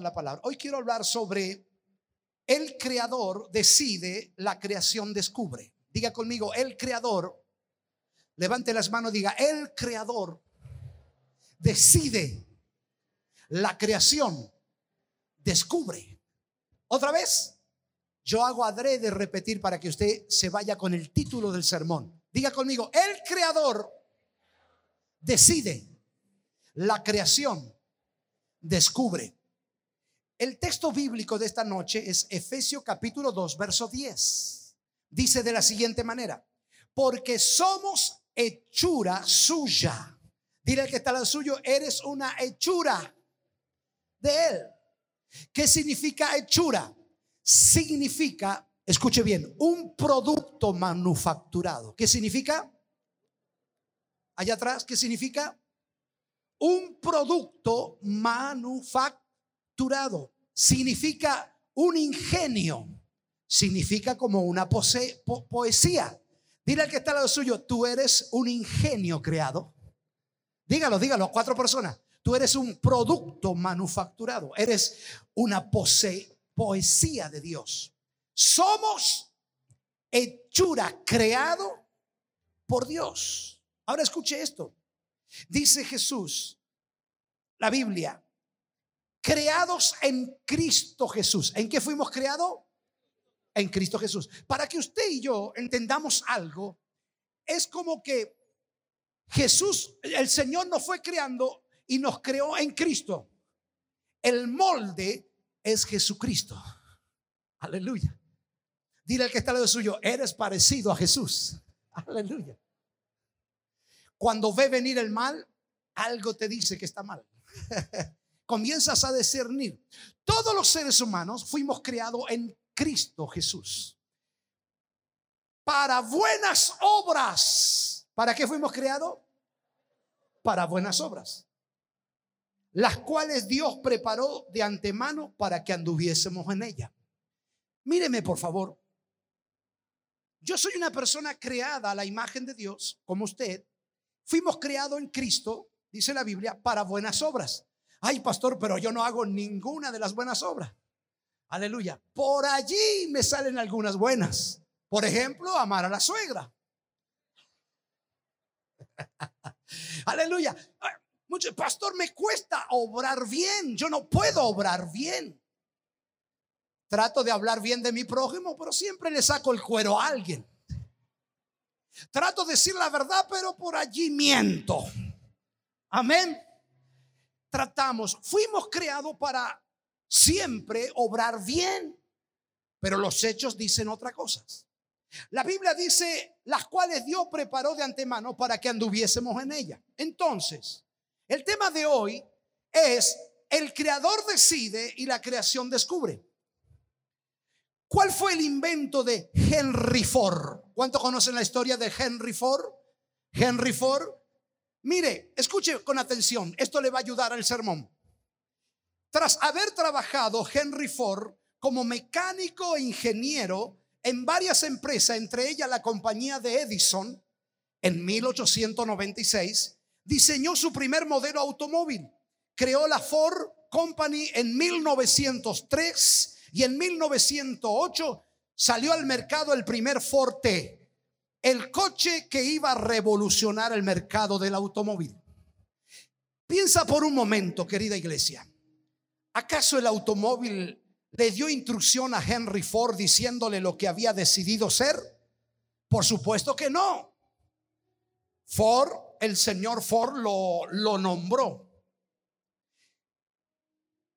la palabra. Hoy quiero hablar sobre el creador decide, la creación descubre. Diga conmigo, el creador, levante las manos, diga, el creador decide, la creación descubre. Otra vez, yo hago adrede repetir para que usted se vaya con el título del sermón. Diga conmigo, el creador decide, la creación descubre. El texto bíblico de esta noche es Efesios capítulo 2, verso 10. Dice de la siguiente manera, porque somos hechura suya. Dile al que está al suyo, eres una hechura de él. ¿Qué significa hechura? Significa, escuche bien, un producto manufacturado. ¿Qué significa? Allá atrás, ¿qué significa? Un producto manufacturado significa un ingenio, significa como una poesía. Dile al que está al lado suyo, tú eres un ingenio creado. Dígalo, dígalo, cuatro personas. Tú eres un producto manufacturado, eres una poesía de Dios. Somos hechura creado por Dios. Ahora escuche esto. Dice Jesús, la Biblia, creados en Cristo Jesús. ¿En qué fuimos creados? En Cristo Jesús. Para que usted y yo entendamos algo, es como que Jesús, el Señor nos fue creando y nos creó en Cristo. El molde es Jesucristo. Aleluya. Dile al que está al lado suyo, eres parecido a Jesús. Aleluya. Cuando ve venir el mal, algo te dice que está mal. comienzas a discernir. Todos los seres humanos fuimos creados en Cristo Jesús. Para buenas obras. ¿Para qué fuimos creados? Para buenas obras. Las cuales Dios preparó de antemano para que anduviésemos en ella. Míreme, por favor. Yo soy una persona creada a la imagen de Dios, como usted. Fuimos creados en Cristo, dice la Biblia, para buenas obras. Ay, pastor, pero yo no hago ninguna de las buenas obras. Aleluya. Por allí me salen algunas buenas. Por ejemplo, amar a la suegra. Aleluya. Mucho, pastor, me cuesta obrar bien. Yo no puedo obrar bien. Trato de hablar bien de mi prójimo, pero siempre le saco el cuero a alguien. Trato de decir la verdad, pero por allí miento. Amén tratamos, fuimos creados para siempre obrar bien, pero los hechos dicen otras cosas. La Biblia dice, las cuales Dios preparó de antemano para que anduviésemos en ella. Entonces, el tema de hoy es, el creador decide y la creación descubre. ¿Cuál fue el invento de Henry Ford? ¿Cuánto conocen la historia de Henry Ford? Henry Ford Mire, escuche con atención, esto le va a ayudar al sermón. Tras haber trabajado Henry Ford como mecánico e ingeniero en varias empresas, entre ellas la compañía de Edison, en 1896, diseñó su primer modelo automóvil. Creó la Ford Company en 1903 y en 1908 salió al mercado el primer Ford T el coche que iba a revolucionar el mercado del automóvil. Piensa por un momento, querida iglesia. ¿Acaso el automóvil le dio instrucción a Henry Ford diciéndole lo que había decidido ser? Por supuesto que no. Ford, el señor Ford lo, lo nombró.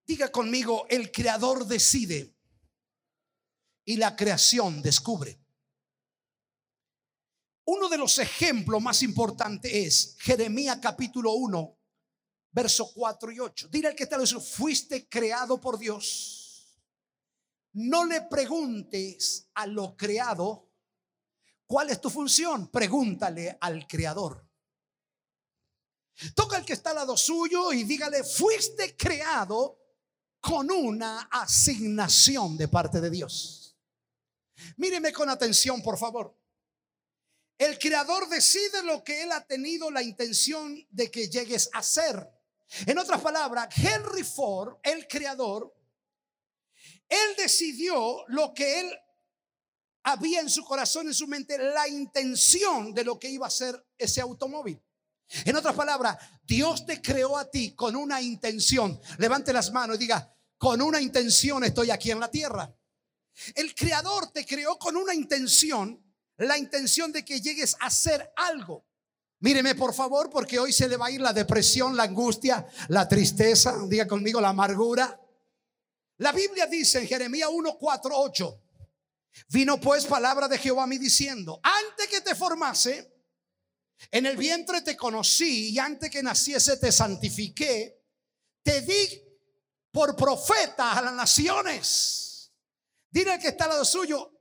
Diga conmigo, el creador decide y la creación descubre. Uno de los ejemplos más importantes es Jeremías capítulo 1, verso 4 y 8. Dile al que está eso, fuiste creado por Dios. No le preguntes a lo creado cuál es tu función, pregúntale al creador. Toca al que está al lado suyo y dígale, fuiste creado con una asignación de parte de Dios. Míreme con atención, por favor. El creador decide lo que él ha tenido la intención de que llegues a ser. En otras palabras, Henry Ford, el creador, él decidió lo que él había en su corazón, en su mente, la intención de lo que iba a ser ese automóvil. En otras palabras, Dios te creó a ti con una intención. Levante las manos y diga, con una intención estoy aquí en la tierra. El creador te creó con una intención, la intención de que llegues a hacer algo. Míreme por favor, porque hoy se le va a ir la depresión, la angustia, la tristeza, diga conmigo la amargura. La Biblia dice en Jeremías 1, 4, 8, vino pues palabra de Jehová a mí diciendo, antes que te formase, en el vientre te conocí y antes que naciese te santifiqué, te di por profeta a las naciones. Dile al que está al lado suyo,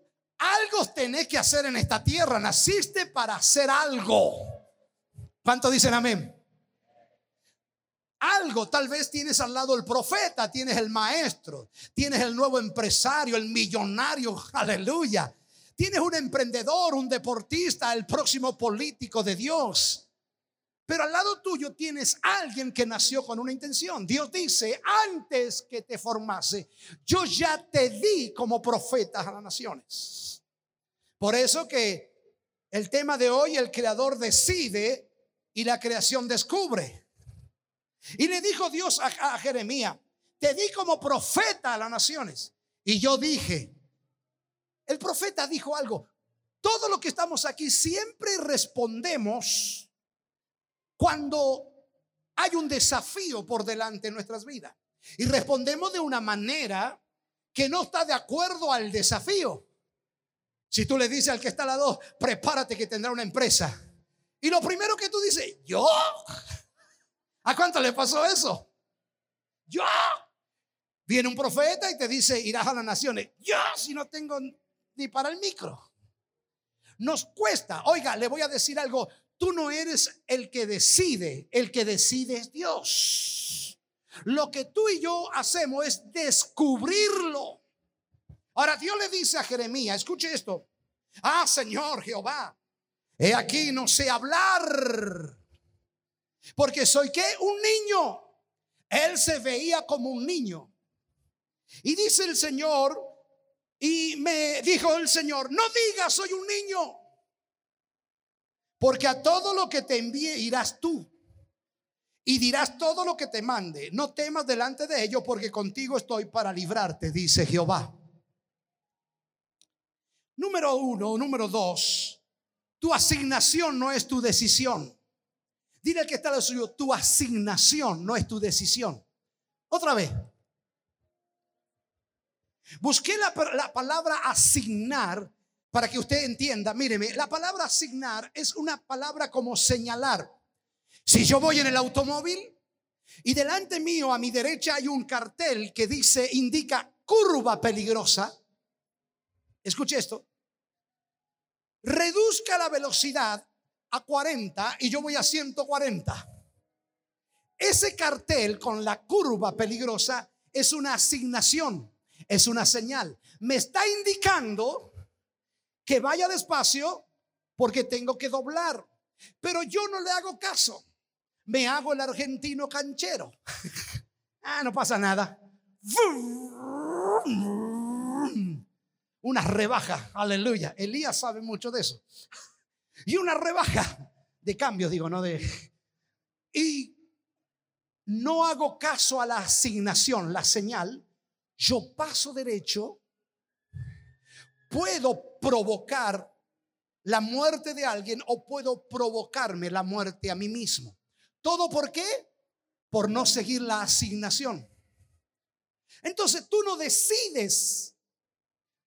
algo tenés que hacer en esta tierra, naciste para hacer algo. ¿Cuánto dicen amén? Algo, tal vez tienes al lado el profeta, tienes el maestro, tienes el nuevo empresario, el millonario, aleluya. Tienes un emprendedor, un deportista, el próximo político de Dios. Pero al lado tuyo tienes alguien que nació con una intención. Dios dice, antes que te formase, yo ya te di como profeta a las naciones. Por eso que el tema de hoy, el creador decide y la creación descubre. Y le dijo Dios a, Jeremías, te di como profeta a las naciones. Y yo dije, el profeta dijo algo, todo lo que estamos aquí siempre respondemos cuando hay un desafío por delante en nuestras vidas. Y respondemos de una manera que no está de acuerdo al desafío. Si tú le dices al que está al lado, prepárate que tendrá una empresa. Y lo primero que tú dices, yo. ¿A cuánto le pasó eso? Yo. Viene un profeta y te dice, irás a las naciones. Yo, si no tengo ni para el micro. Nos cuesta. Oiga, le voy a decir algo. Tú no eres el que decide, el que decide es Dios. Lo que tú y yo hacemos es descubrirlo. Ahora Dios le dice a Jeremías, escuche esto. Ah, Señor Jehová, He aquí no sé hablar. Porque soy que un niño. Él se veía como un niño. Y dice el Señor, y me dijo el Señor, no digas soy un niño. Porque a todo lo que te envíe irás tú. Y dirás todo lo que te mande. No temas delante de ello porque contigo estoy para librarte, dice Jehová. Número uno, número dos. Tu asignación no es tu decisión. Dile al que está lo suyo, tu asignación no es tu decisión. Otra vez. Busqué la, palabra asignar para que usted entienda. Míreme, la palabra asignar es una palabra como señalar. Si yo voy en el automóvil y delante mío a mi derecha hay un cartel que dice, indica curva peligrosa. Escuche esto reduzca la velocidad a 40 y yo voy a 140. Ese cartel con la curva peligrosa es una asignación, es una señal. Me está indicando que vaya despacio porque tengo que doblar. Pero yo no le hago caso. Me hago el argentino canchero. ah, no pasa nada una rebaja, aleluya. Elías sabe mucho de eso. Y una rebaja de cambios, digo, no de... Y no hago caso a la asignación, la señal. Yo paso derecho, puedo provocar la muerte de alguien o puedo provocarme la muerte a mí mismo. ¿Todo por qué? Por no seguir la asignación. Entonces tú no decides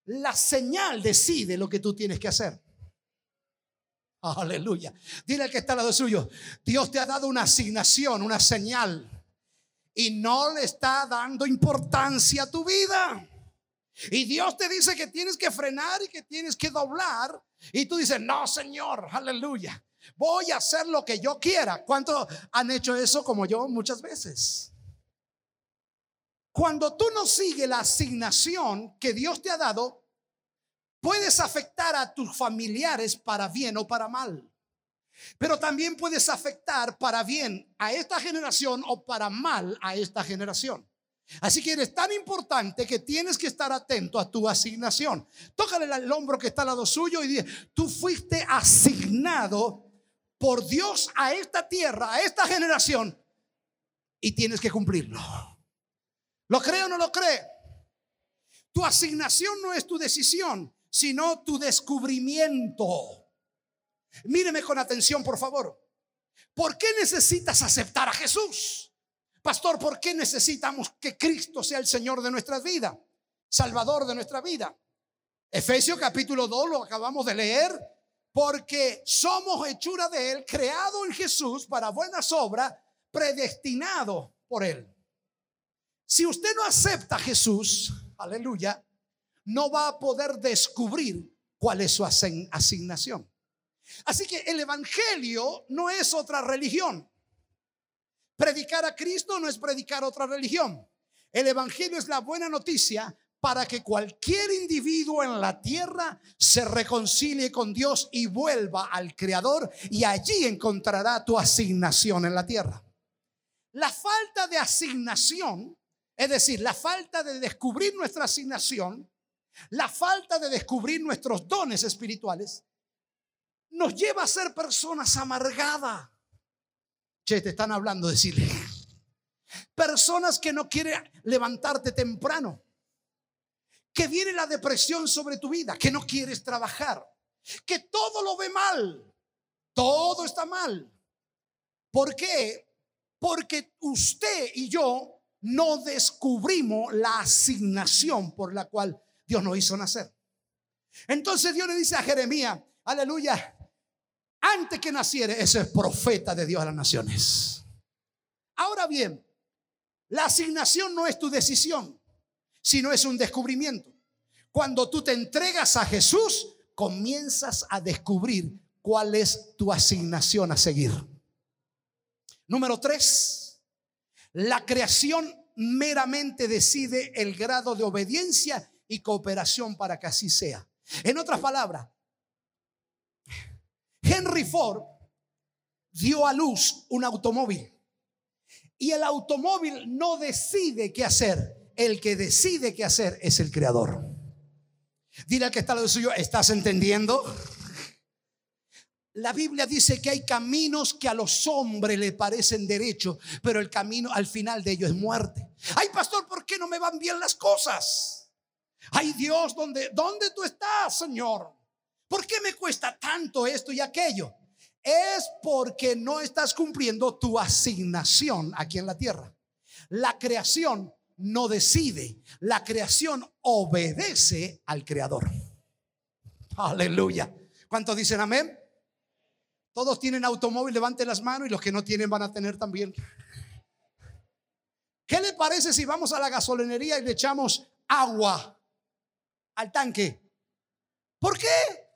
la señal decide lo que tú tienes que hacer. Aleluya. Dile al que está al lado suyo, Dios te ha dado una asignación, una señal. Y no le está dando importancia a tu vida. Y Dios te dice que tienes que frenar y que tienes que doblar. Y tú dices, no, Señor, aleluya. Voy a hacer lo que yo quiera. ¿Cuántos han hecho eso como yo muchas veces? Cuando tú no sigues la asignación que Dios te ha dado, puedes afectar a tus familiares para bien o para mal. Pero también puedes afectar para bien a esta generación o para mal a esta generación. Así que eres tan importante que tienes que estar atento a tu asignación. Tócale el hombro que está al lado suyo y dice, tú fuiste asignado por Dios a esta tierra, a esta generación, y tienes que cumplirlo. ¿Lo cree o no lo cree? Tu asignación no es tu decisión, sino tu descubrimiento. Míreme con atención, por favor. ¿Por qué necesitas aceptar a Jesús? Pastor, ¿por qué necesitamos que Cristo sea el Señor de nuestra vida? Salvador de nuestra vida. Efesios capítulo 2 lo acabamos de leer. Porque somos hechura de Él, creado en Jesús para buenas obras, predestinado por Él. Si usted no acepta a Jesús, aleluya, no va a poder descubrir cuál es su asignación. Así que el Evangelio no es otra religión. Predicar a Cristo no es predicar otra religión. El Evangelio es la buena noticia para que cualquier individuo en la tierra se reconcilie con Dios y vuelva al Creador y allí encontrará tu asignación en la tierra. La falta de asignación, es decir, la falta de descubrir nuestra asignación, la falta de descubrir nuestros dones espirituales, nos lleva a ser personas amargadas. Che, te están hablando, decirle. Personas que no quieren levantarte temprano. Que viene la depresión sobre tu vida, que no quieres trabajar, que todo lo ve mal. Todo está mal. ¿Por qué? Porque usted y yo no descubrimos la asignación por la cual Dios nos hizo nacer. Entonces Dios le dice a Jeremías, aleluya, antes que naciera, ese es profeta de Dios a las naciones. Ahora bien, la asignación no es tu decisión, sino es un descubrimiento. Cuando tú te entregas a Jesús, comienzas a descubrir cuál es tu asignación a seguir. Número tres, la creación meramente decide el grado de obediencia y cooperación para que así sea. En otras palabras, Henry Ford dio a luz un automóvil. Y el automóvil no decide qué hacer. El que decide qué hacer es el creador. Dile al que está al lado suyo, ¿estás entendiendo? La Biblia dice que hay caminos que a los hombres le parecen derechos, pero el camino al final de ellos es muerte. Ay, pastor, ¿por qué no me van bien las cosas? Ay, Dios, ¿dónde, dónde tú estás, Señor? ¿Por qué me cuesta tanto esto y aquello? Es porque no estás cumpliendo tu asignación aquí en la tierra. La creación no decide, la creación obedece al creador. Aleluya. ¿Cuántos dicen amén? Todos tienen automóvil, levanten las manos y los que no tienen van a tener también. ¿Qué le parece si vamos a la gasolinería y le echamos agua al tanque? ¿Por qué?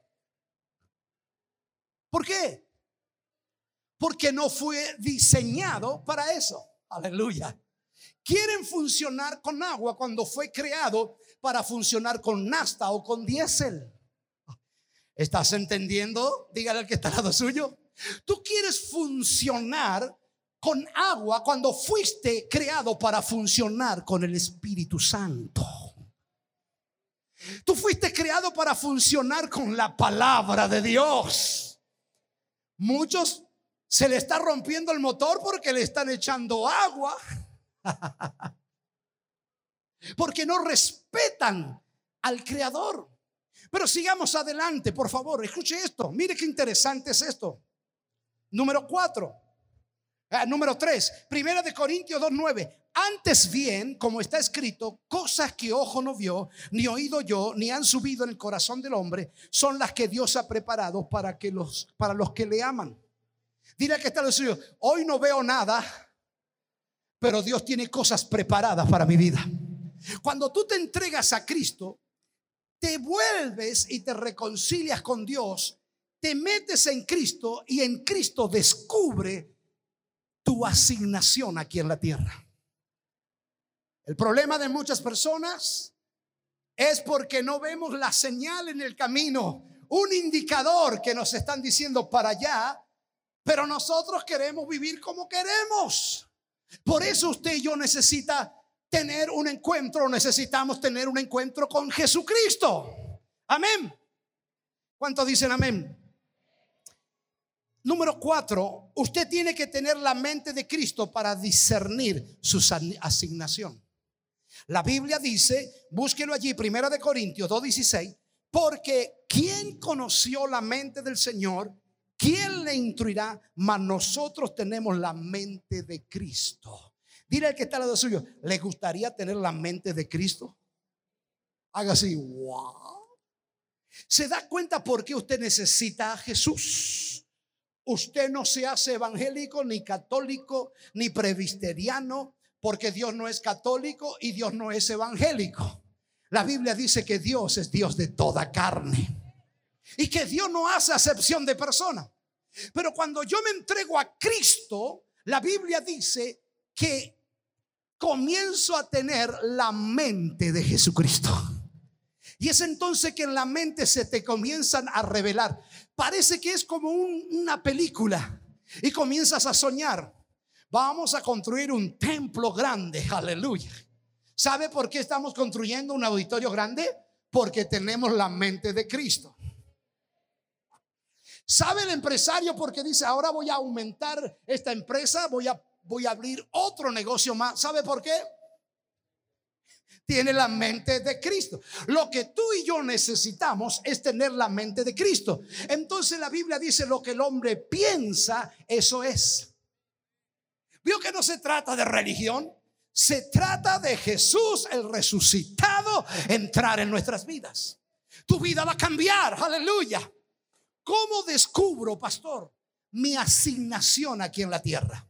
¿Por qué? Porque no fue diseñado para eso. Aleluya. Quieren funcionar con agua cuando fue creado para funcionar con nasta o con diésel. ¿Estás entendiendo? Dígale al que está al lado suyo. Tú quieres funcionar con agua cuando fuiste creado para funcionar con el Espíritu Santo. Tú fuiste creado para funcionar con la palabra de Dios. Muchos se le está rompiendo el motor porque le están echando agua. porque no respetan al creador. Pero sigamos adelante, por favor. Escuche esto. Mire qué interesante es esto. Número cuatro. Ah, número tres. Primera de Corintios 2.9. Antes bien, como está escrito, cosas que ojo no vio, ni oído yo, ni han subido en el corazón del hombre, son las que Dios ha preparado para, que los, para los que le aman. Dile que está lo suyo, hoy no veo nada, pero Dios tiene cosas preparadas para mi vida. Cuando tú te entregas a Cristo, te vuelves y te reconcilias con Dios, te metes en Cristo y en Cristo descubre tu asignación aquí en la tierra. El problema de muchas personas es porque no vemos la señal en el camino, un indicador que nos están diciendo para allá Pero nosotros queremos vivir como queremos. Por eso usted y yo necesita tener un encuentro, necesitamos tener un encuentro con Jesucristo. Amén. ¿Cuántos dicen amén? Número cuatro, usted tiene que tener la mente de Cristo para discernir su asignación. La Biblia dice, búsquelo allí, Primera de Corintios 2.16, porque ¿quién conoció la mente del Señor? ¿Quién le instruirá? Mas nosotros tenemos la mente de Cristo. Dile al que está al lado suyo, ¿le gustaría tener la mente de Cristo? Haga así, wow. ¿Se da cuenta por qué usted necesita a Jesús? Usted no se hace evangélico, ni católico, ni presbiteriano, porque Dios no es católico y Dios no es evangélico. La Biblia dice que Dios es Dios de toda carne y que Dios no hace acepción de persona. Pero cuando yo me entrego a Cristo, la Biblia dice que comienzo a tener la mente de Jesucristo. Y es entonces que en la mente se te comienzan a revelar. Parece que es como una película. Y comienzas a soñar. Vamos a construir un templo grande. Aleluya. ¿Sabe por qué estamos construyendo un auditorio grande? Porque tenemos la mente de Cristo. ¿Sabe el empresario porque dice, ahora voy a aumentar esta empresa, voy a, voy a abrir otro negocio más? ¿Sabe por qué? Tiene la mente de Cristo. Lo que tú y yo necesitamos es tener la mente de Cristo. Entonces la Biblia dice, lo que el hombre piensa, eso es. Vio que no se trata de religión, se trata de Jesús, el resucitado, entrar en nuestras vidas. Tu vida va a cambiar, aleluya. ¿Cómo descubro, pastor, mi asignación aquí en la tierra?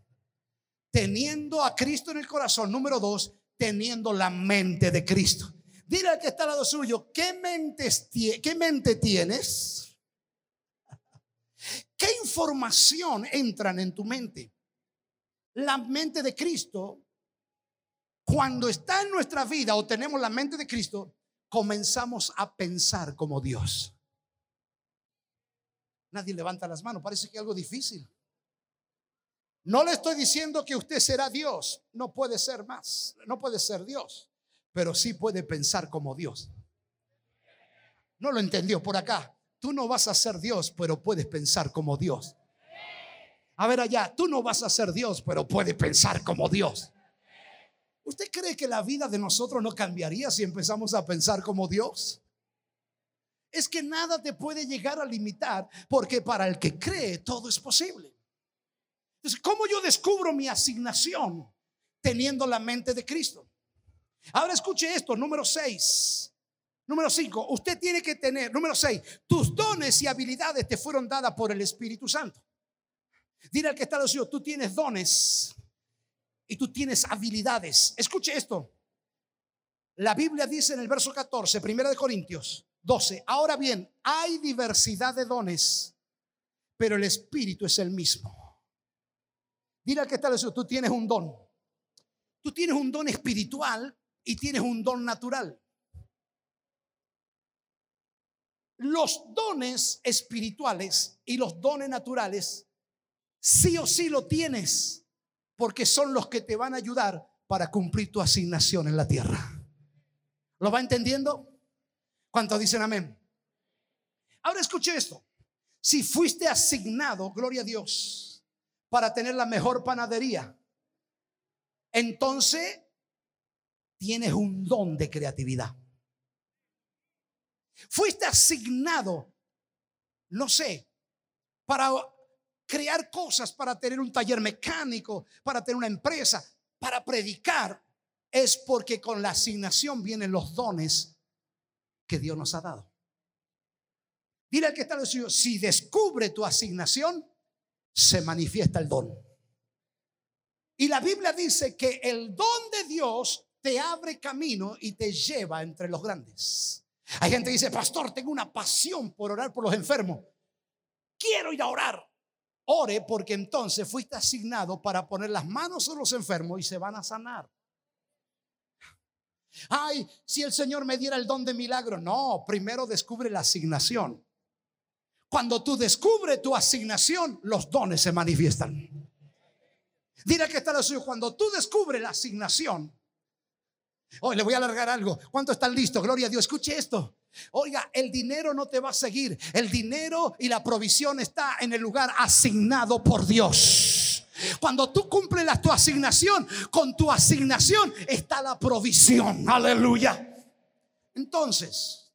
Teniendo a Cristo en el corazón. Número dos, teniendo la mente de Cristo. Dile al que está al lado suyo, ¿qué, mentes, ¿qué mente tienes? ¿Qué información entran en tu mente? La mente de Cristo, cuando está en nuestra vida o tenemos la mente de Cristo, comenzamos a pensar como Dios. Nadie levanta las manos, parece que es algo difícil. No le estoy diciendo que usted será Dios, no puede ser más, no puede ser Dios, pero sí puede pensar como Dios. No lo entendió por acá. Tú no vas a ser Dios, pero puedes pensar como Dios. A ver allá, tú no vas a ser Dios, pero puedes pensar como Dios. ¿Usted cree que la vida de nosotros no cambiaría si empezamos a pensar como Dios? es que nada te puede llegar a limitar, porque para el que cree todo es posible. Entonces, ¿cómo yo descubro mi asignación teniendo la mente de Cristo? Ahora escuche esto, número 6. Número 5, usted tiene que tener, número 6, tus dones y habilidades te fueron dadas por el Espíritu Santo. Dile al que está los tú tienes dones y tú tienes habilidades. Escuche esto. La Biblia dice en el verso 14, primera de Corintios, 12. Ahora bien, hay diversidad de dones, pero el Espíritu es el mismo. Dile al que está eso, tú tienes un don. Tú tienes un don espiritual y tienes un don natural. Los dones espirituales y los dones naturales, sí o sí lo tienes, porque son los que te van a ayudar para cumplir tu asignación en la tierra. ¿Lo va entendiendo? ¿Cuántos dicen amén? Ahora escuche esto. Si fuiste asignado, gloria a Dios, para tener la mejor panadería, entonces tienes un don de creatividad. Fuiste asignado, no sé, para crear cosas, para tener un taller mecánico, para tener una empresa, para predicar, es porque con la asignación vienen los dones que Dios nos ha dado. Dile al que está suyo, si descubre tu asignación, se manifiesta el don. Y la Biblia dice que el don de Dios te abre camino y te lleva entre los grandes. Hay gente que dice, pastor, tengo una pasión por orar por los enfermos. Quiero ir a orar. Ore porque entonces fuiste asignado para poner las manos sobre los enfermos y se van a sanar. Ay, si el Señor me diera el don de milagro. No, primero descubre la asignación. Cuando tú descubres tu asignación, los dones se manifiestan. Dile que está lo suyo. Cuando tú descubres la asignación, hoy le voy a alargar algo. ¿Cuánto están listos? Gloria a Dios. Escuche esto. Oiga, el dinero no te va a seguir. El dinero y la provisión está en el lugar asignado por Dios. Cuando tú cumples la, tu asignación, con tu asignación está la provisión. Aleluya. Entonces,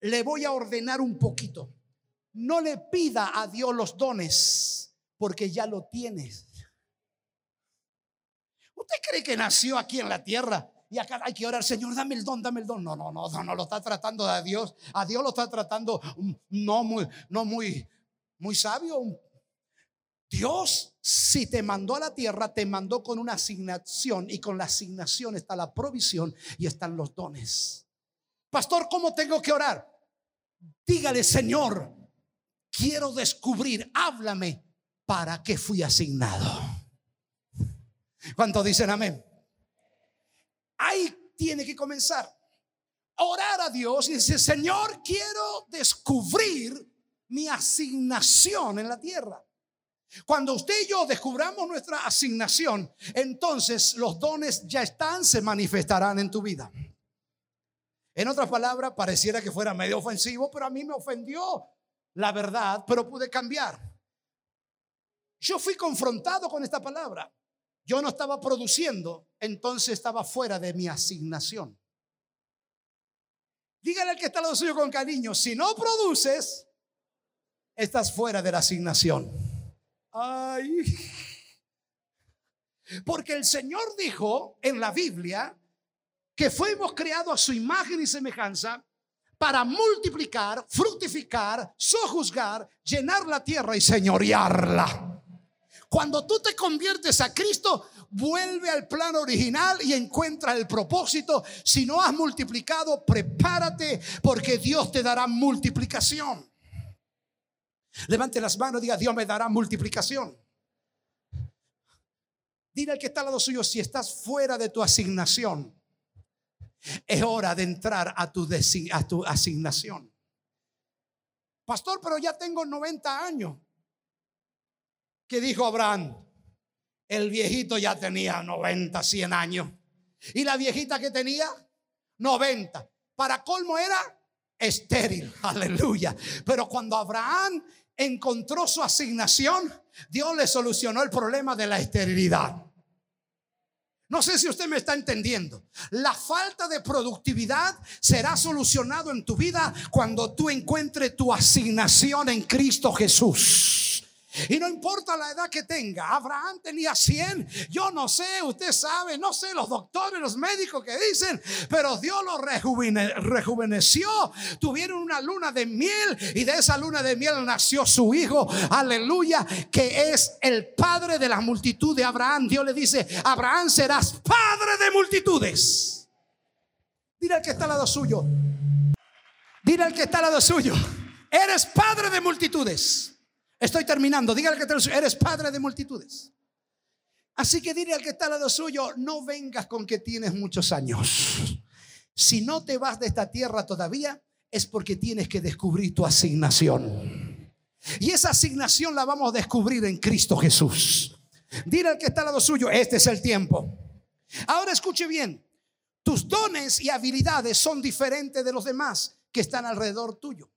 le voy a ordenar un poquito. No le pida a Dios los dones porque ya lo tienes. ¿Usted cree que nació aquí en la tierra y acá hay que orar, Señor, dame el don, dame el don? No, no, no, no, no lo está tratando a Dios. A Dios lo está tratando no muy, no muy, muy sabio. Dios, si te mandó a la tierra, te mandó con una asignación y con la asignación está la provisión y están los dones. Pastor, ¿cómo tengo que orar? Dígale, Señor, quiero descubrir, háblame para qué fui asignado. ¿Cuántos dicen amén? Ahí tiene que comenzar. Orar a Dios y decir, Señor, quiero descubrir mi asignación en la tierra. Cuando usted y yo descubramos nuestra asignación, entonces los dones ya están, se manifestarán en tu vida. En otras palabras, pareciera que fuera medio ofensivo, pero a mí me ofendió la verdad, pero pude cambiar. Yo fui confrontado con esta palabra. Yo no estaba produciendo, entonces estaba fuera de mi asignación. Dígale al que está al lado suyo con cariño, si no produces, estás fuera de la asignación. Ay. Porque el Señor dijo en la Biblia que fuimos creados a su imagen y semejanza para multiplicar, fructificar, sojuzgar, llenar la tierra y señorearla. Cuando tú te conviertes a Cristo, vuelve al plan original y encuentra el propósito. Si no has multiplicado, prepárate porque Dios te dará multiplicación. Levante las manos y diga, Dios me dará multiplicación. Dile al que está al lado suyo, si estás fuera de tu asignación, es hora de entrar a tu, a tu asignación. Pastor, pero ya tengo 90 años. ¿Qué dijo Abraham? El viejito ya tenía 90, 100 años. ¿Y la viejita que tenía? 90. Para colmo era estéril. Aleluya. Pero cuando Abraham encontró su asignación, Dios le solucionó el problema de la esterilidad. No sé si usted me está entendiendo. La falta de productividad será solucionado en tu vida cuando tú encuentres tu asignación en Cristo Jesús. Y no importa la edad que tenga, Abraham tenía 100, yo no sé, usted sabe, no sé los doctores, los médicos que dicen, pero Dios lo rejuveneció, tuvieron una luna de miel y de esa luna de miel nació su hijo, aleluya, que es el padre de la multitud de Abraham. Dios le dice, Abraham serás padre de multitudes. Dile al que está al lado suyo, dile al que está al lado suyo, eres padre de multitudes. Estoy terminando. Dígale que eres padre de multitudes. Así que dile al que está al lado suyo, no vengas con que tienes muchos años. Si no te vas de esta tierra todavía, es porque tienes que descubrir tu asignación. Y esa asignación la vamos a descubrir en Cristo Jesús. Dile al que está al lado suyo, este es el tiempo. Ahora escuche bien, tus dones y habilidades son diferentes de los demás que están alrededor tuyo.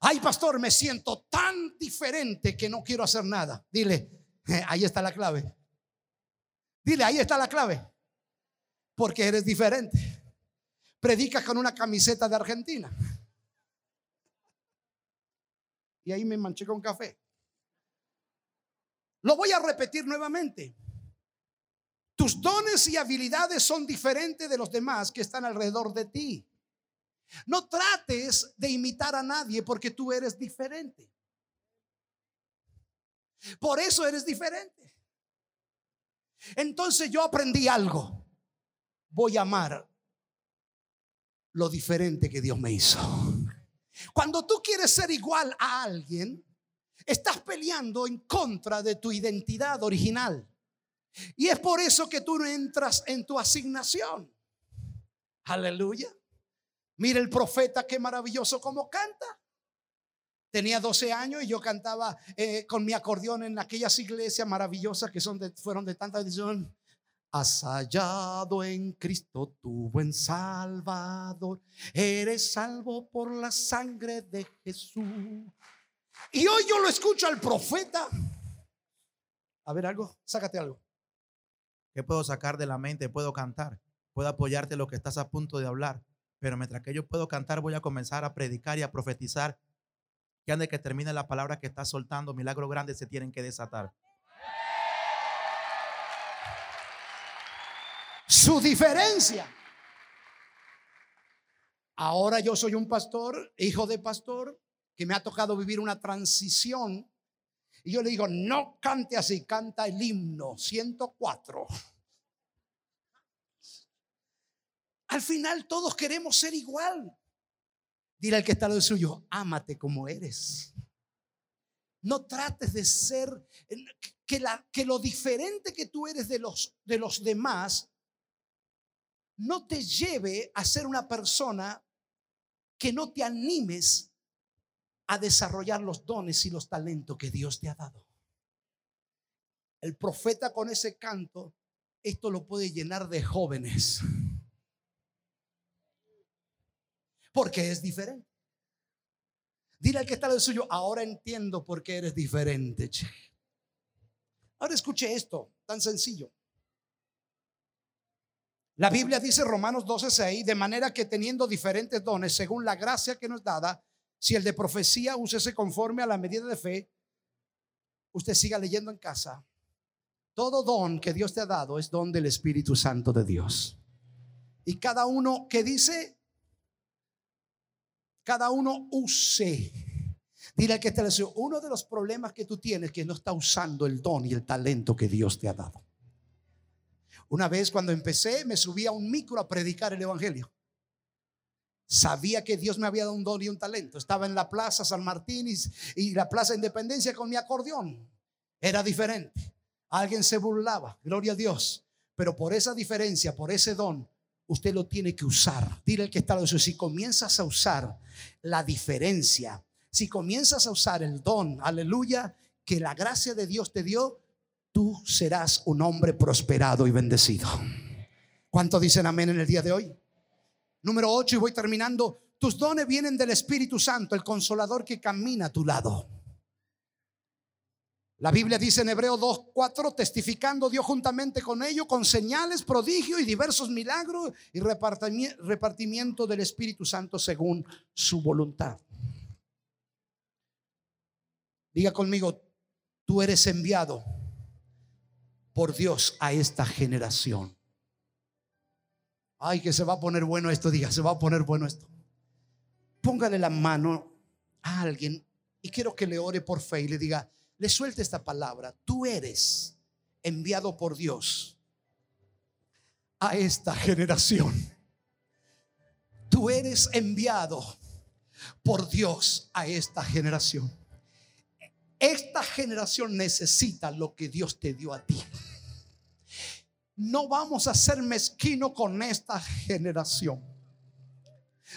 Ay, pastor, me siento tan diferente que no quiero hacer nada. Dile, eh, ahí está la clave. Dile, ahí está la clave. Porque eres diferente. Predicas con una camiseta de Argentina. Y ahí me manché con café. Lo voy a repetir nuevamente. Tus dones y habilidades son diferentes de los demás que están alrededor de ti. No trates de imitar a nadie porque tú eres diferente. Por eso eres diferente. Entonces yo aprendí algo. Voy a amar lo diferente que Dios me hizo. Cuando tú quieres ser igual a alguien, estás peleando en contra de tu identidad original. Y es por eso que tú no entras en tu asignación. Aleluya. Mire el profeta, qué maravilloso como canta. Tenía 12 años y yo cantaba eh, con mi acordeón en aquellas iglesias maravillosas que son fueron de tanta bendición. Has hallado en Cristo tu buen Salvador. Eres salvo por la sangre de Jesús. Y hoy yo lo escucho al profeta. A ver algo, sácate algo. ¿Qué puedo sacar de la mente? Puedo cantar, puedo apoyarte en lo que estás a punto de hablar. Pero mientras que yo puedo cantar, voy a comenzar a predicar y a profetizar que antes que termine la palabra que está soltando, milagros grandes se tienen que desatar. Su diferencia. Ahora yo soy un pastor, hijo de pastor, que me ha tocado vivir una transición. Y yo le digo, no cante así, canta el himno 104. Al final todos queremos ser igual. Dile al que está lo suyo, ámate como eres. No trates de ser, que, la, que lo diferente que tú eres de los, de los demás no te lleve a ser una persona que no te animes a desarrollar los dones y los talentos que Dios te ha dado. El profeta con ese canto, esto lo puede llenar de jóvenes porque es diferente. Dile al que está de suyo, ahora entiendo por qué eres diferente. Ahora escuche esto, tan sencillo. La Biblia dice Romanos 12:6, de manera que teniendo diferentes dones según la gracia que nos dada, si el de profecía úsese conforme a la medida de fe, usted siga leyendo en casa. Todo don que Dios te ha dado es don del Espíritu Santo de Dios. Y cada uno que dice cada uno use. Dile al que deseo, uno de los problemas que tú tienes es que no está usando el don y el talento que Dios te ha dado. Una vez cuando empecé, me subí a un micro a predicar el Evangelio. Sabía que Dios me había dado un don y un talento. Estaba en la Plaza San Martín y la Plaza Independencia con mi acordeón. Era diferente. Alguien se burlaba, gloria a Dios. Pero por esa diferencia, por ese don, usted lo tiene que usar. Dile al que está eso. Si comienzas a usar la diferencia, si comienzas a usar el don, aleluya, que la gracia de Dios te dio, tú serás un hombre prosperado y bendecido. ¿Cuánto dicen amén en el día de hoy? Número 8 y voy terminando. Tus dones vienen del Espíritu Santo, el consolador que camina a tu lado. La Biblia dice en Hebreo 2:4, testificando Dios juntamente con ellos, con señales, prodigios y diversos milagros y repartimiento del Espíritu Santo según su voluntad. Diga conmigo, tú eres enviado por Dios a esta generación. Ay, que se va a poner bueno esto, diga, se va a poner bueno esto. Póngale la mano a alguien y quiero que le ore por fe y le diga, le suelte esta palabra. Tú eres enviado por Dios a esta generación. Tú eres enviado por Dios a esta generación. Esta generación necesita lo que Dios te dio a ti. No vamos a ser mezquino con esta generación.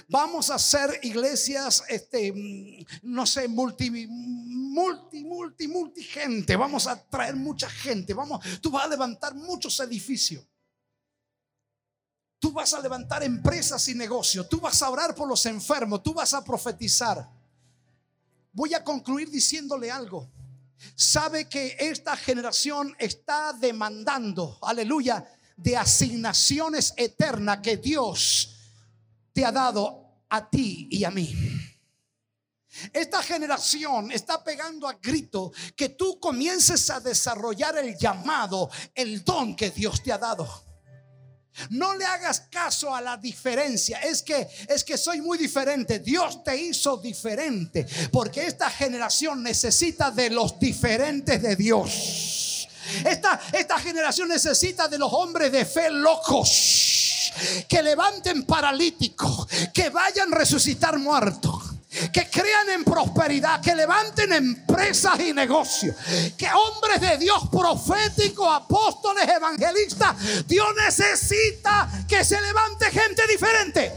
Vamos a hacer iglesias, este, no sé, multi, multi, multi, multi gente. Vamos a traer mucha gente. Vamos, tú vas a levantar muchos edificios. Tú vas a levantar empresas y negocios. Tú vas a orar por los enfermos. Tú vas a profetizar. Voy a concluir diciéndole algo. Sabe que esta generación está demandando, aleluya, de asignaciones eternas que Dios te ha dado a ti y a mí. Esta generación está pegando a grito que tú comiences a desarrollar el llamado, el don que Dios te ha dado. No le hagas caso a la diferencia. Es que es que soy muy diferente. Dios te hizo diferente porque esta generación necesita de los diferentes de Dios. Esta esta generación necesita de los hombres de fe locos que levanten paralíticos, que vayan a resucitar muertos que crean en prosperidad, que levanten empresas y negocios, que hombres de Dios proféticos, apóstoles, evangelistas, Dios necesita que se levante gente diferente.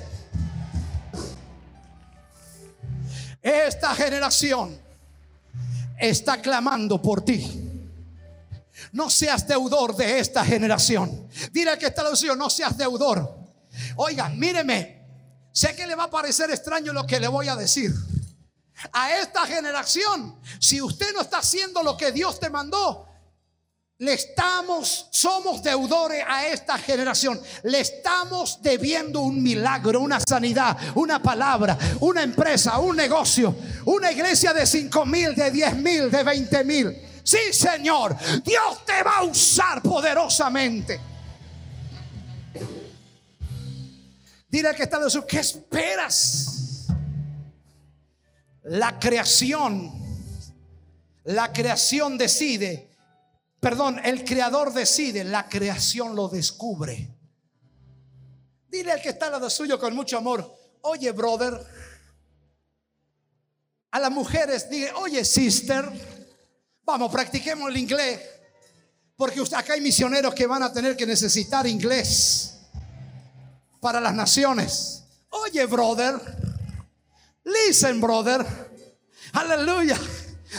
Esta generación está clamando por ti. No seas deudor de esta generación. Dile al que está al no seas deudor. Oiga, míreme. Sé que le va a parecer extraño lo que le voy a decir. A esta generación, si usted no está haciendo lo que Dios te mandó, le estamos, somos deudores a esta generación. Le estamos debiendo un milagro, una sanidad, una palabra, una empresa, un negocio, una iglesia de 5 mil, de 10 mil, de 20 mil. Sí, Señor, Dios te va a usar poderosamente. Dile al que está de su, ¿qué esperas? La creación, la creación decide Perdón, el creador decide, la creación lo descubre. Dile al que está al lado suyo con mucho amor, oye brother, a las mujeres dile, oye sister, vamos, practiquemos el inglés, porque acá hay misioneros que van a tener que necesitar inglés para las naciones. Oye brother, listen brother, aleluya.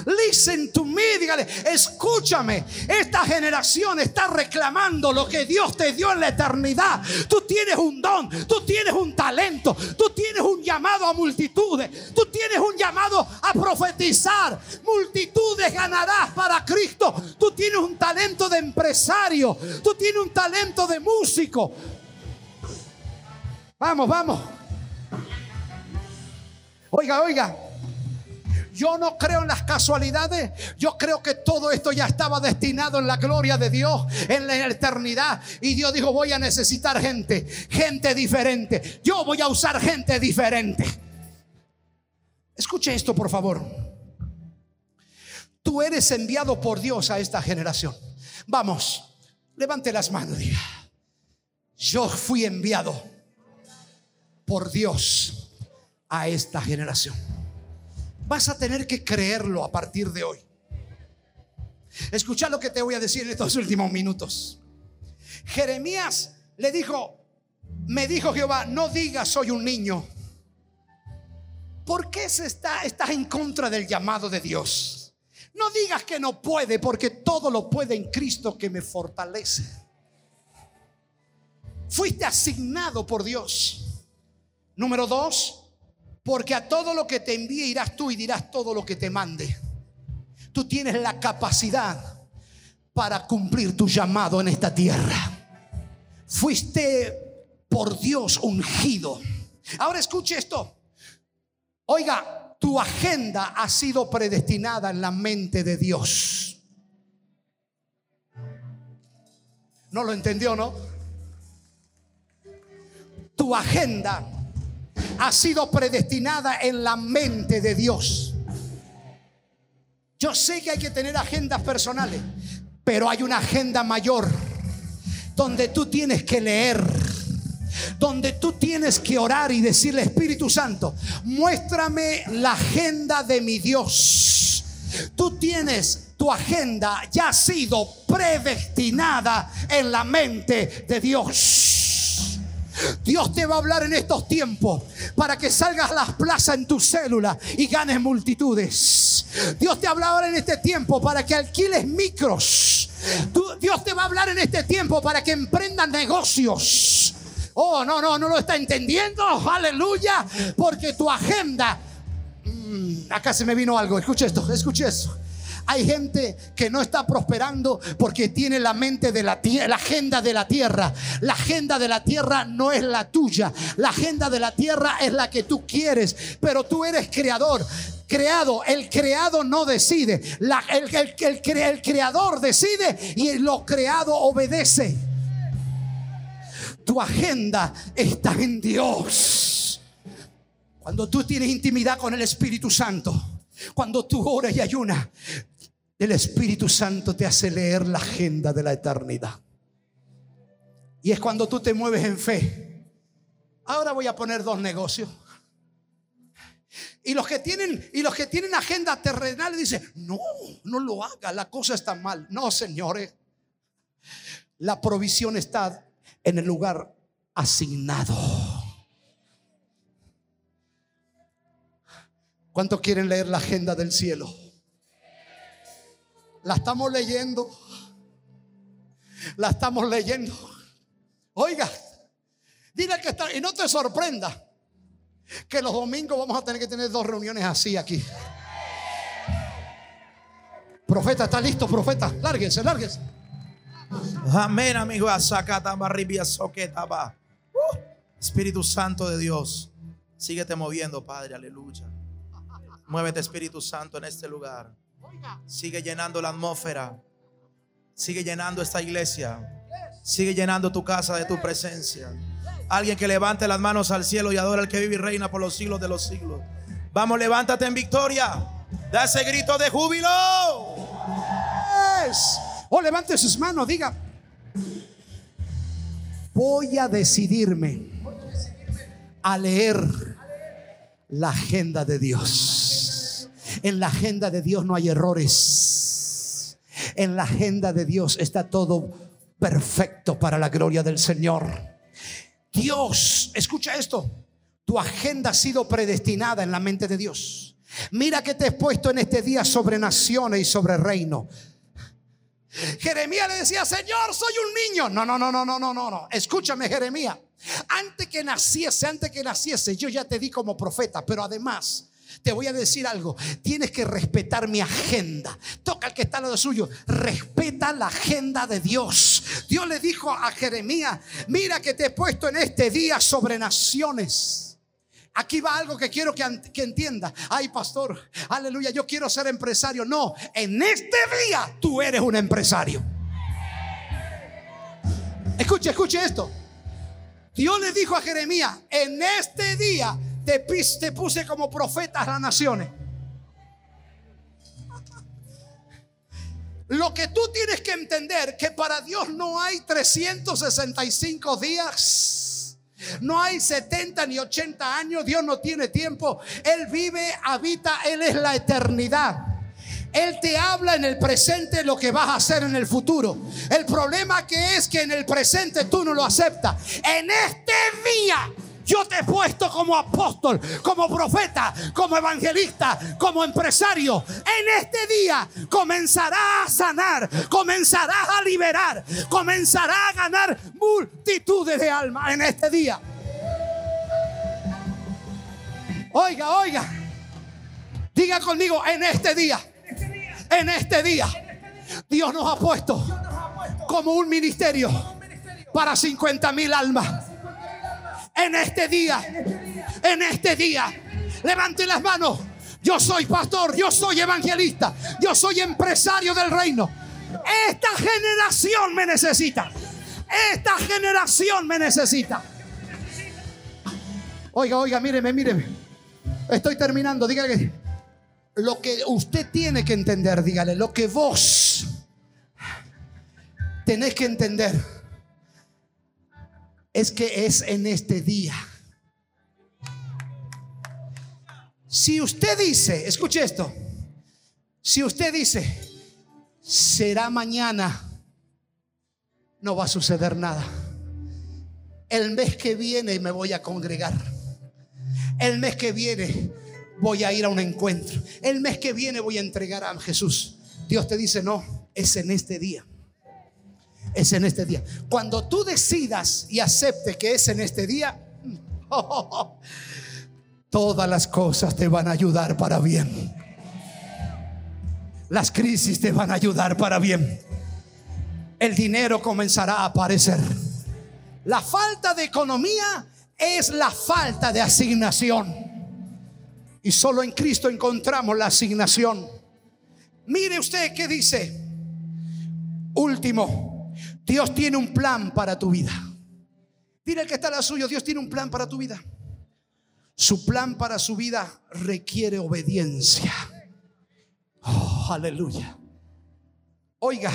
Listen to me, dígale, escúchame. Esta generación está reclamando lo que Dios te dio en la eternidad. Tú tienes un don, tú tienes un talento, tú tienes un llamado a multitudes, tú tienes un llamado a profetizar. Multitudes ganarás para Cristo. Tú tienes un talento de empresario, tú tienes un talento de músico. Vamos, vamos. Oiga, oiga. Yo no creo en las casualidades. Yo creo que todo esto ya estaba destinado en la gloria de Dios, en la eternidad. Y Dios dijo, voy a necesitar gente, gente diferente. Yo voy a usar gente diferente. Escuche esto, por favor. Tú eres enviado por Dios a esta generación. Vamos, levante las manos. Diga, yo fui enviado por Dios a esta generación. Vas a tener que creerlo a partir de hoy. Escucha lo que te voy a decir en estos últimos minutos. Jeremías le dijo, me dijo Jehová, no digas soy un niño. ¿Por qué se está, estás en contra del llamado de Dios? No digas que no puede, porque todo lo puede en Cristo que me fortalece. Fuiste asignado por Dios. Número dos, porque a todo lo que te envíe irás tú y dirás todo lo que te mande. Tú tienes la capacidad para cumplir tu llamado en esta tierra. Fuiste por Dios ungido. Ahora escuche esto. Oiga, tu agenda ha sido predestinada en la mente de Dios. ¿No lo entendió, no? Tu agenda ha sido predestinada en la mente de Dios. Yo sé que hay que tener agendas personales, pero hay una agenda mayor donde tú tienes que leer, donde tú tienes que orar y decirle, Espíritu Santo, muéstrame la agenda de mi Dios. Tú tienes tu agenda ya ha sido predestinada en la mente de Dios. Dios te va a hablar en estos tiempos para que salgas a las plazas en tu célula y ganes multitudes. Dios te habla ahora en este tiempo para que alquiles micros. Dios te va a hablar en este tiempo para que emprendan negocios. Oh, no, no, no lo está entendiendo. Aleluya. Porque tu agenda... Mm, acá se me vino algo. Escucha esto, escucha eso. Hay gente que no está prosperando porque tiene la mente de la tierra, la agenda de la tierra. La agenda de la tierra no es la tuya. La agenda de la tierra es la que tú quieres, pero tú eres creador creado. El creado no decide. el, el, creador decide y lo creado obedece. Tu agenda está en Dios. Cuando tú tienes intimidad con el Espíritu Santo, cuando tú oras y ayunas, el Espíritu Santo te hace leer la agenda de la eternidad. Y es cuando tú te mueves en fe. Ahora voy a poner dos negocios. Y los que tienen y los que tienen agenda terrenal dicen, "No, no lo haga, la cosa está mal." No, señores. La provisión está en el lugar asignado. ¿Cuántos quieren leer la agenda del cielo? La estamos leyendo. La estamos leyendo. Oiga, dile que está, y no te sorprenda que los domingos vamos a tener que tener dos reuniones así aquí. Profeta, ¿está listo, profeta? Lárguese, lárguese. Amén, amigo. Uh, Espíritu Santo de Dios, síguete moviendo, Padre. Aleluya. Muévete, Espíritu Santo, en este lugar. Sigue llenando la atmósfera. Sigue llenando esta iglesia. Sigue llenando tu casa de tu presencia. Alguien que levante las manos al cielo y adora al que vive y reina por los siglos de los siglos. Vamos, levántate en victoria. Da ese grito de júbilo. O levante sus manos, diga. Voy a decidirme a leer la agenda de Dios. En la agenda de Dios no hay errores. En la agenda de Dios está todo perfecto para la gloria del Señor. Dios, escucha esto, tu agenda ha sido predestinada en la mente de Dios. Mira que te he puesto en este día sobre naciones y sobre reino. Jeremías le decía, Señor, soy un niño. No, no, no, no, no, no, no, no. Escúchame, Jeremías. Antes que naciese, antes que naciese, yo ya te di como profeta, pero además te voy a decir algo, tienes que respetar mi agenda. Toca al que está al lado suyo, respeta la agenda de Dios. Dios le dijo a Jeremías, mira que te he puesto en este día sobre naciones. Aquí va algo que quiero que, que, entienda. Ay, pastor, aleluya, yo quiero ser empresario. No, en este día tú eres un empresario. Escuche, escuche esto. Dios le dijo a Jeremías, en este día te, puse como profeta a las naciones. Lo que tú tienes que entender que para Dios no hay 365 días. No hay 70 ni 80 años, Dios no tiene tiempo. Él vive, habita, Él es la eternidad. Él te habla en el presente lo que vas a hacer en el futuro. El problema que es que en el presente tú no lo aceptas. En este día yo te he puesto como apóstol, como profeta, como evangelista, como empresario. En este día comenzarás a sanar, comenzarás a liberar, comenzarás a ganar multitudes de almas en este día. Oiga, oiga. Diga conmigo, en este día. En este día. Dios nos ha puesto como un ministerio para 50 mil almas en este día. En este día. Levante las manos. Yo soy pastor, yo soy evangelista, yo soy empresario del reino. Esta generación me necesita. Esta generación me necesita. Oiga, oiga, míreme, míreme. Estoy terminando. Dígale lo que usted tiene que entender, dígale, lo que vos tenés que entender es que es en este día. Si usted dice, escuche esto, si usted dice, será mañana, no va a suceder nada. El mes que viene me voy a congregar. El mes que viene voy a ir a un encuentro. El mes que viene voy a entregar a Jesús. Dios te dice, no, es en este día es en este día. Cuando tú decidas y aceptes que es en este día, todas las cosas te van a ayudar para bien. Las crisis te van a ayudar para bien. El dinero comenzará a aparecer. La falta de economía es la falta de asignación. Y solo en Cristo encontramos la asignación. Mire usted qué dice. Último, Dios tiene un plan para tu vida. Dile el que está la suyo, Dios tiene un plan para tu vida. Su plan para su vida requiere obediencia. Oh, aleluya. Oiga,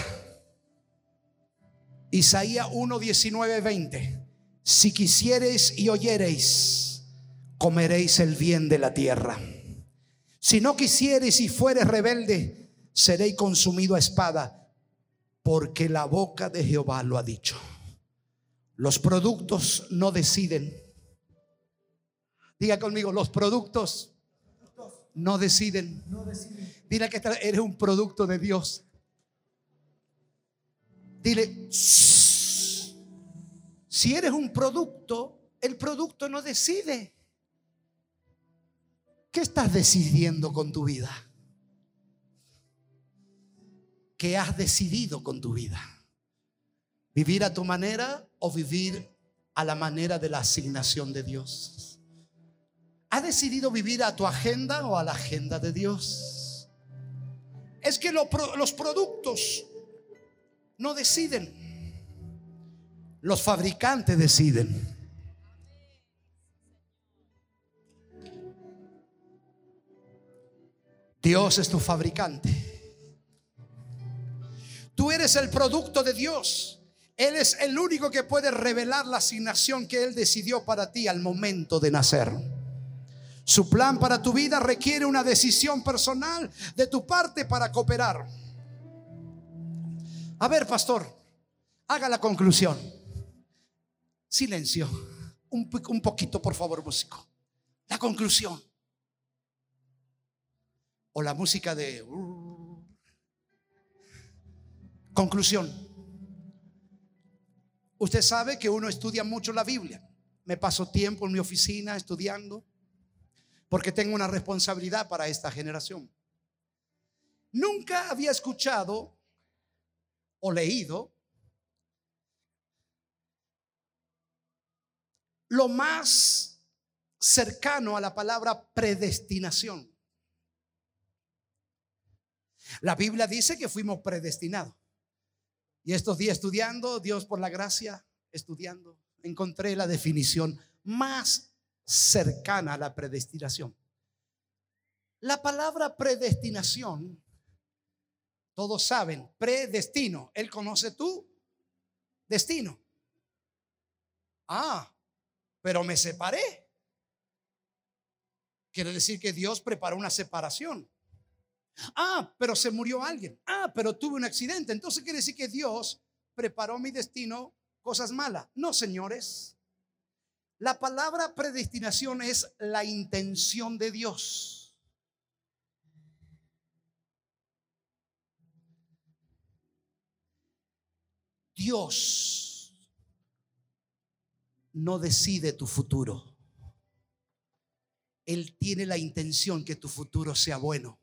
Isaías 1, 19, 20. Si quisiereis y oyereis, comeréis el bien de la tierra. Si no quisiereis y fuereis rebelde, seréis consumido a espada porque la boca de Jehová lo ha dicho. Los productos no deciden. Diga conmigo, los productos no deciden. Dile que eres un producto de Dios. Dile, si eres un producto, el producto no decide. ¿Qué estás decidiendo con tu vida? ¿Qué has decidido con tu vida? ¿Vivir a tu manera o vivir a la manera de la asignación de Dios? ¿Has decidido vivir a tu agenda o a la agenda de Dios? Es que los productos no deciden. Los fabricantes deciden. Dios es tu fabricante. Tú eres el producto de Dios. Él es el único que puede revelar la asignación que Él decidió para ti al momento de nacer. Su plan para tu vida requiere una decisión personal de tu parte para cooperar. A ver, pastor, haga la conclusión. Silencio. Un, poquito, por favor, músico. La conclusión o la música de... Conclusión. Usted sabe que uno estudia mucho la Biblia. Me paso tiempo en mi oficina estudiando porque tengo una responsabilidad para esta generación. Nunca había escuchado o leído lo más cercano a la palabra predestinación. La Biblia dice que fuimos predestinados. Y estos días estudiando, Dios por la gracia, estudiando, encontré la definición más cercana a la predestinación. La palabra predestinación, todos saben, predestino. Él conoce tu destino. Ah, pero me separé. Quiere decir que Dios preparó una separación. Ah, pero se murió alguien. Ah, pero tuve un accidente. Entonces quiere decir que Dios preparó mi destino cosas malas. No, señores. La palabra predestinación es la intención de Dios. Dios no decide tu futuro. Él tiene la intención que tu futuro sea bueno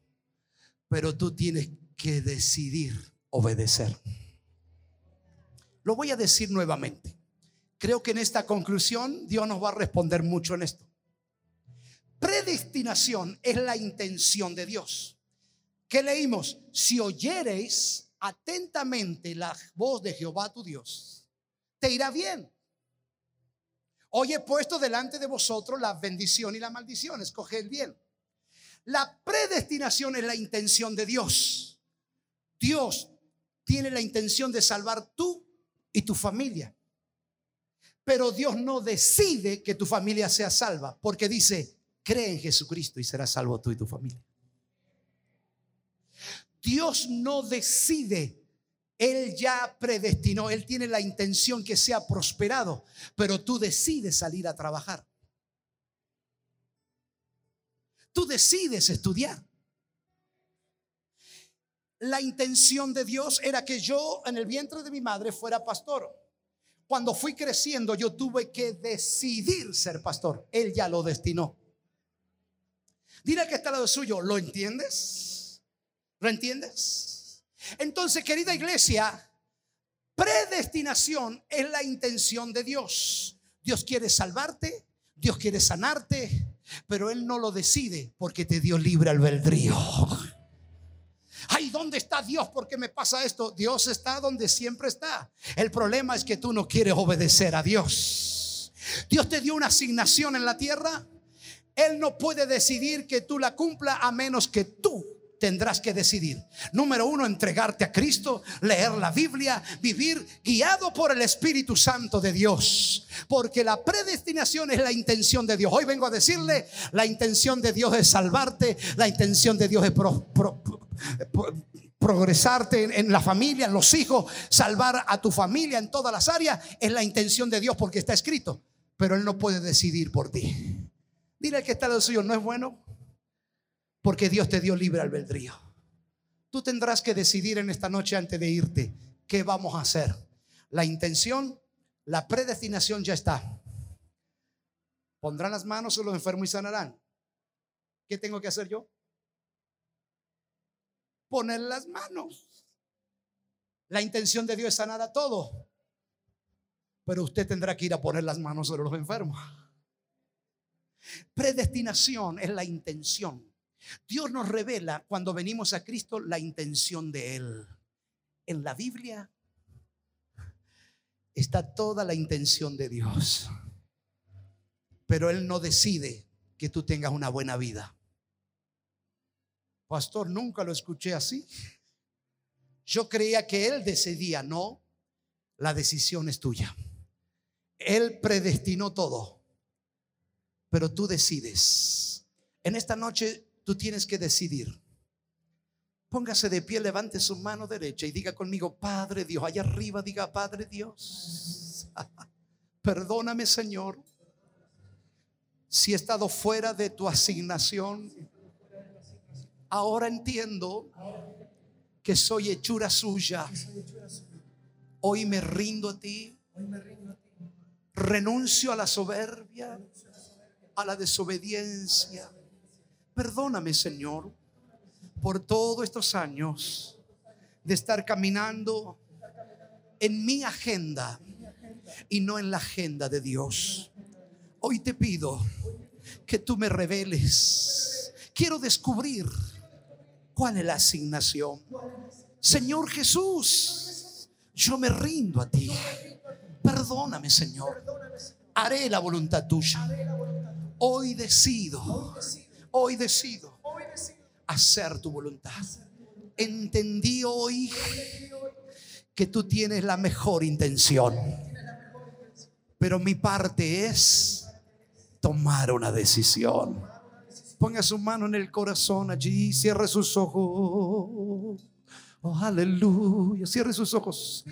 pero tú tienes que decidir obedecer. Lo voy a decir nuevamente. Creo que en esta conclusión Dios nos va a responder mucho en esto. Predestinación es la intención de Dios. ¿Qué leímos? Si oyereis atentamente la voz de Jehová tu Dios, te irá bien. Hoy he puesto delante de vosotros la bendición y la maldición. Escoge el bien. La predestinación es la intención de Dios. Dios tiene la intención de salvar tú y tu familia. Pero Dios no decide que tu familia sea salva, porque dice, cree en Jesucristo y serás salvo tú y tu familia. Dios no decide, Él ya predestinó, Él tiene la intención que sea prosperado, pero tú decides salir a trabajar. Tú decides estudiar. La intención de Dios era que yo en el vientre de mi madre fuera pastor. Cuando fui creciendo yo tuve que decidir ser pastor. Él ya lo destinó. Dile que está al lado suyo, ¿lo entiendes? ¿Lo entiendes? Entonces, querida iglesia, predestinación es la intención de Dios. Dios quiere salvarte, Dios quiere sanarte, pero Él no lo decide porque te dio libre albedrío. Ay, ¿dónde está Dios? ¿Por qué me pasa esto? Dios está donde siempre está. El problema es que tú no quieres obedecer a Dios. Dios te dio una asignación en la tierra. Él no puede decidir que tú la cumpla a menos que tú tendrás que decidir. Número uno, entregarte a Cristo, leer la Biblia, vivir guiado por el Espíritu Santo de Dios. Porque la predestinación es la intención de Dios. Hoy vengo a decirle, la intención de Dios es salvarte, la intención de Dios es progresarte en, la familia, en los hijos, salvar a tu familia en todas las áreas. Es la intención de Dios porque está escrito. Pero Él no puede decidir por ti. Dile que está lo suyo, no es bueno. Porque Dios te dio libre albedrío. Tú tendrás que decidir en esta noche antes de irte qué vamos a hacer. La intención, la predestinación ya está. Pondrán las manos sobre los enfermos y sanarán. ¿Qué tengo que hacer yo? Poner las manos. La intención de Dios es sanar a todo. Pero usted tendrá que ir a poner las manos sobre los enfermos. Predestinación es la intención. Dios nos revela cuando venimos a Cristo la intención de Él. En la Biblia está toda la intención de Dios. Pero Él no decide que tú tengas una buena vida. Pastor, nunca lo escuché así. Yo creía que Él decidía, no, la decisión es tuya. Él predestinó todo, pero tú decides. En esta noche tú tienes que decidir. Póngase de pie, levante su mano derecha y diga conmigo, Padre Dios, allá arriba diga, Padre Dios, perdóname Señor si he estado fuera de tu asignación. Ahora entiendo que soy hechura suya. Hoy me rindo a ti. Renuncio a la soberbia, a la desobediencia. Perdóname, Señor, por todos estos años de estar caminando en mi agenda y no en la agenda de Dios. Hoy te pido que tú me reveles. Quiero descubrir cuál es la asignación. Señor Jesús, yo me rindo a ti. Perdóname, Señor. Haré la voluntad tuya. Hoy decido, hoy decido hacer tu voluntad. Entendí hoy que tú tienes la mejor intención. Pero mi parte es tomar una decisión. Ponga su mano en el corazón allí, cierre sus ojos. Oh, aleluya, cierre sus ojos.